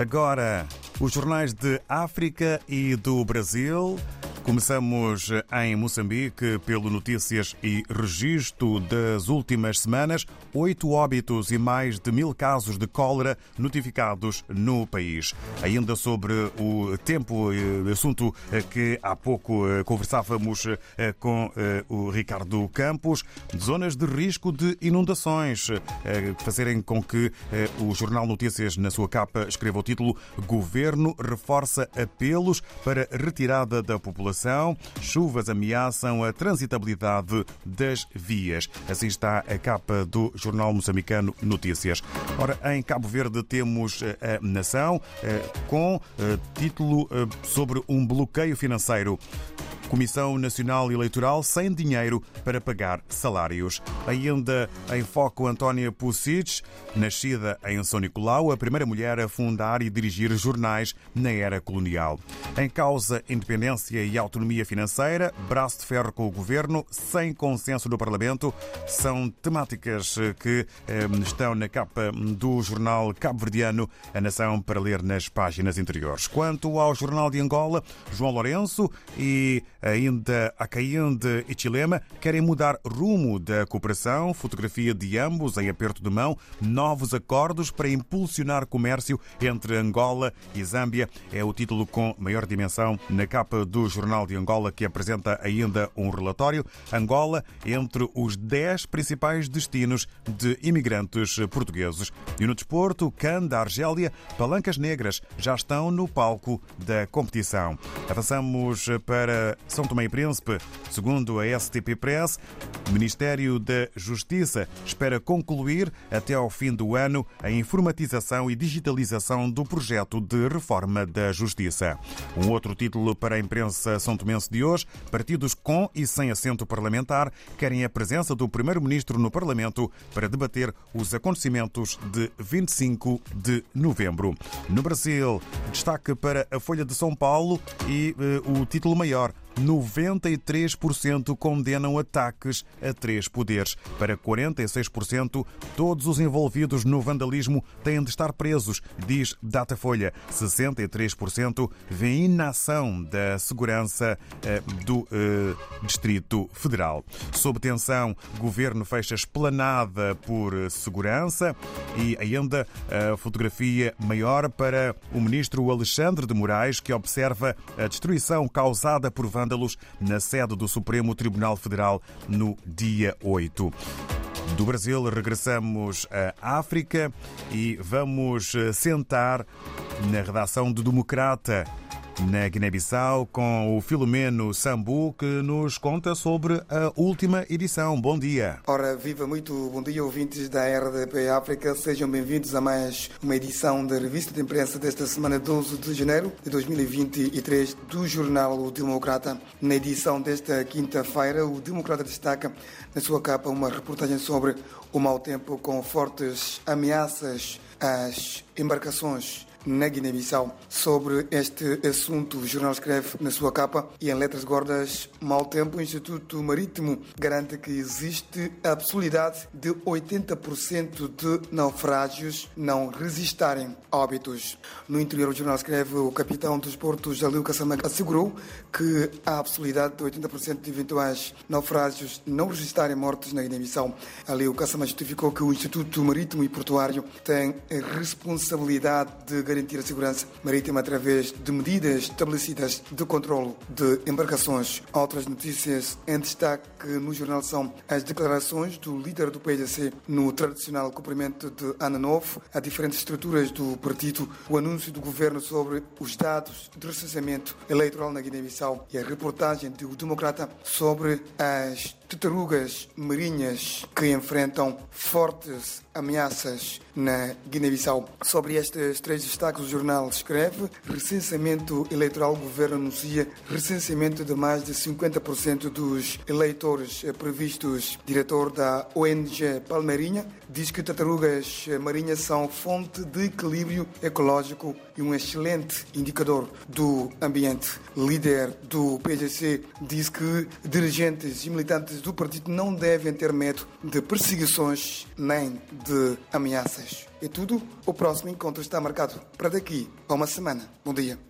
Agora, os jornais de África e do Brasil. Começamos em Moçambique pelo Notícias e Registro das últimas semanas. Oito óbitos e mais de mil casos de cólera notificados no país. Ainda sobre o tempo, assunto que há pouco conversávamos com o Ricardo Campos, zonas de risco de inundações, fazerem com que o Jornal Notícias, na sua capa, escreva o título Governo reforça apelos para retirada da população Chuvas ameaçam a transitabilidade das vias. Assim está a capa do jornal moçambicano Notícias. Ora, em Cabo Verde temos a Nação com título sobre um bloqueio financeiro. Comissão Nacional Eleitoral sem dinheiro para pagar salários. Ainda em foco Antónia Pucic, nascida em São Nicolau, a primeira mulher a fundar e dirigir jornais na era colonial. Em causa independência e autonomia financeira, braço de ferro com o governo, sem consenso do Parlamento, são temáticas que eh, estão na capa do jornal cabo-verdiano A Nação para ler nas páginas interiores. Quanto ao jornal de Angola, João Lourenço e ainda Acaíde e Chilema querem mudar rumo da cooperação, fotografia de ambos em aperto de mão, novos acordos para impulsionar comércio entre Angola e Zâmbia. É o título com maior dimensão na capa do Jornal de Angola, que apresenta ainda um relatório. Angola entre os 10 principais destinos de imigrantes portugueses. E no desporto, CAN da Argélia, Palancas Negras já estão no palco da competição. Avançamos para são Tomé e Príncipe. Segundo a STP Press, o Ministério da Justiça espera concluir até ao fim do ano a informatização e digitalização do projeto de reforma da Justiça. Um outro título para a imprensa são tomense de hoje: partidos com e sem assento parlamentar querem a presença do Primeiro-Ministro no Parlamento para debater os acontecimentos de 25 de novembro. No Brasil, destaque para a Folha de São Paulo e uh, o título maior 93% condenam ataques a três poderes. Para 46%, todos os envolvidos no vandalismo têm de estar presos, diz Datafolha. 63% vêem inação da segurança do eh, Distrito Federal. Sob tensão, governo fecha esplanada por segurança e ainda a fotografia maior para o ministro Alexandre de Moraes, que observa a destruição causada por na sede do Supremo Tribunal Federal no dia 8. Do Brasil, regressamos à África e vamos sentar na redação do Democrata na Guiné-Bissau com o Filomeno Sambu que nos conta sobre a última edição. Bom dia. Ora, viva muito bom dia, ouvintes da RDP África. Sejam bem-vindos a mais uma edição da revista de imprensa desta semana 12 de janeiro de 2023 do jornal O Democrata. Na edição desta quinta-feira, o Democrata destaca na sua capa uma reportagem sobre o mau tempo com fortes ameaças às embarcações na Guiné-Bissau. Sobre este assunto, o jornal escreve na sua capa e em letras gordas: mau tempo, o Instituto Marítimo garante que existe a possibilidade de 80% de naufrágios não resistarem a óbitos. No interior, o jornal escreve: o capitão dos portos, Jalil Kassamaga, assegurou que há a possibilidade de 80% de eventuais naufrágios não resistarem mortes na Guiné-Bissau. Ali, o Kassama justificou que o Instituto Marítimo e Portuário tem responsabilidade de garantir a segurança marítima através de medidas estabelecidas de controlo de embarcações. Outras notícias em destaque no jornal são as declarações do líder do PDC no tradicional cumprimento de Ano Novo a diferentes estruturas do partido, o anúncio do governo sobre os dados de recenseamento eleitoral na Guiné-Bissau e a reportagem do Democrata sobre as tartarugas marinhas que enfrentam fortes ameaças na Guiné-Bissau. Sobre estes três destaques, o jornal escreve: recenseamento eleitoral, o governo anuncia recenseamento de mais de 50% dos eleitores previstos. Diretor da ONG Palmeirinha diz que tartarugas marinhas são fonte de equilíbrio ecológico e um excelente indicador do ambiente. Líder do PGC diz que dirigentes e militantes militantes do partido não devem ter medo de perseguições nem de ameaças. É tudo. O próximo encontro está marcado para daqui a uma semana. Bom dia.